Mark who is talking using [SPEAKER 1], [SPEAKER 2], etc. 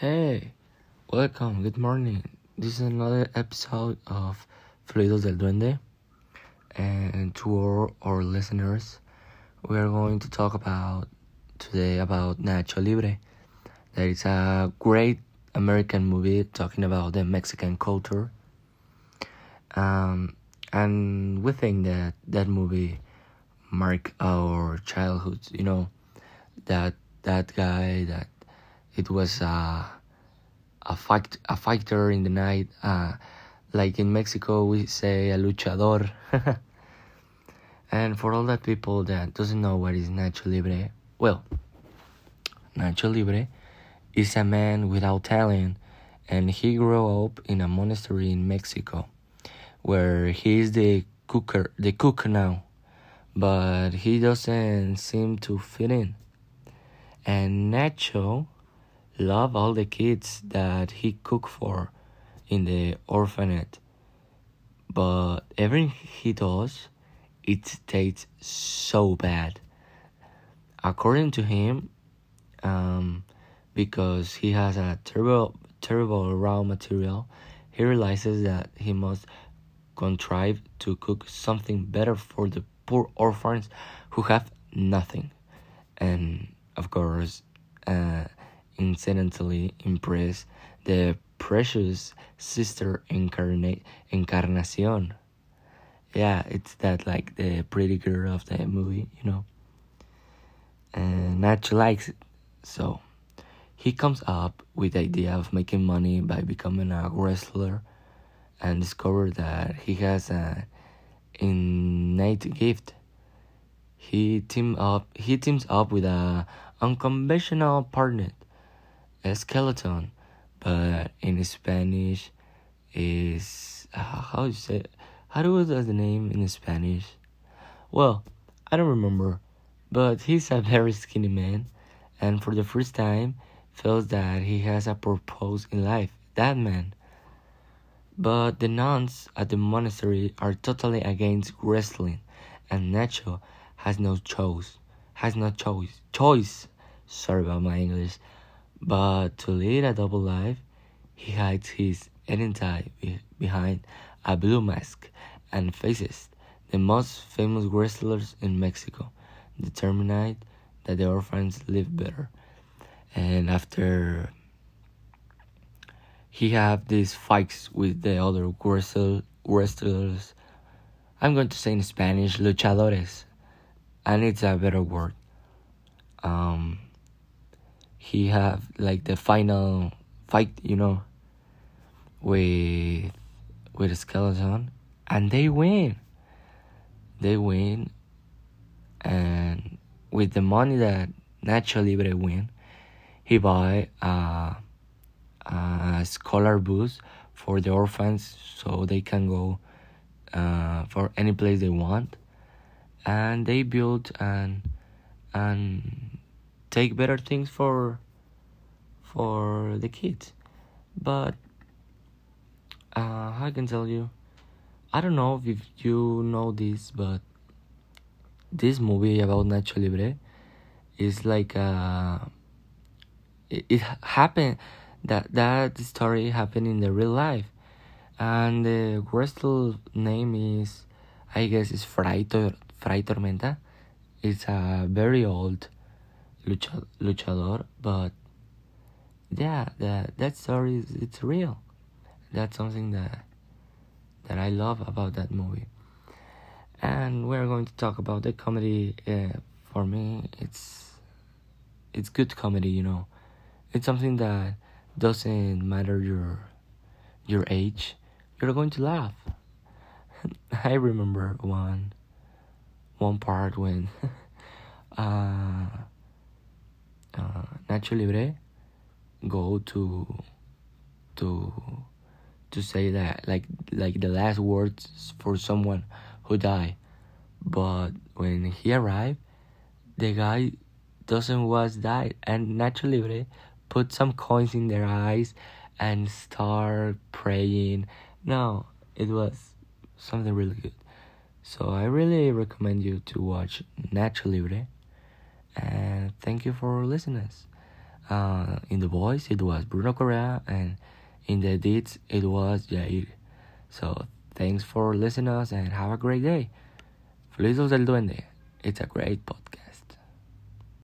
[SPEAKER 1] Hey, welcome, good morning. This is another episode of Fluidos del Duende. And to all our listeners, we are going to talk about today about Nacho Libre. That is a great American movie talking about the Mexican culture. Um, and we think that that movie marked our childhood. You know, that that guy that it was uh, a fight a fighter in the night. Uh, like in Mexico, we say a luchador. and for all that people that doesn't know what is Nacho Libre, well, Nacho Libre is a man without talent, and he grew up in a monastery in Mexico, where he is the cooker, the cook now, but he doesn't seem to fit in. And Nacho love all the kids that he cook for in the orphanage. But everything he does, it tastes so bad. According to him, um, because he has a terrible, terrible raw material, he realizes that he must contrive to cook something better for the poor orphans who have nothing. And of course, uh, incidentally impress the precious sister incarnate. Yeah, it's that like the pretty girl of the movie, you know. And Nacho likes it. So he comes up with the idea of making money by becoming a wrestler and discover that he has an innate gift. He team up he teams up with a unconventional partner skeleton, but in Spanish is how you say how do does the name in Spanish? Well, I don't remember, but he's a very skinny man, and for the first time feels that he has a purpose in life. That man. But the nuns at the monastery are totally against wrestling, and Nacho has no choice. Has no choice. Choice. Sorry about my English but to lead a double life, he hides his identity behind a blue mask and faces the most famous wrestlers in Mexico, determined that the orphans live better. And after he have these fights with the other wrestlers, I'm going to say in Spanish, luchadores, and it's a better word. Um, he have like the final fight, you know, with with a skeleton, and they win. They win, and with the money that Nacho Libre win, he buy a, a scholar bus for the orphans so they can go uh, for any place they want, and they build an an take better things for for the kids. But uh, I can tell you I don't know if you know this but this movie about Nacho Libre is like uh it, it happened that that story happened in the real life. And the wrestler name is I guess is Fray, Tor- Fray Tormenta. It's a very old lucha, luchador, but yeah, that that story is it's real. That's something that that I love about that movie. And we're going to talk about the comedy. Uh, for me, it's it's good comedy. You know, it's something that doesn't matter your your age. You're going to laugh. I remember one one part when uh uh, Nacho Libre go to to to say that like like the last words for someone who died. But when he arrived the guy doesn't was died. And Nacho Libre put some coins in their eyes and start praying. No it was something really good. So i really recommend you to watch Nacho Libre and thank you for listening. Uh, in the voice, it was Bruno Correa, and in the edits, it was Jair. So thanks for listening us and have a great day. Fluidos del Duende. It's a great podcast.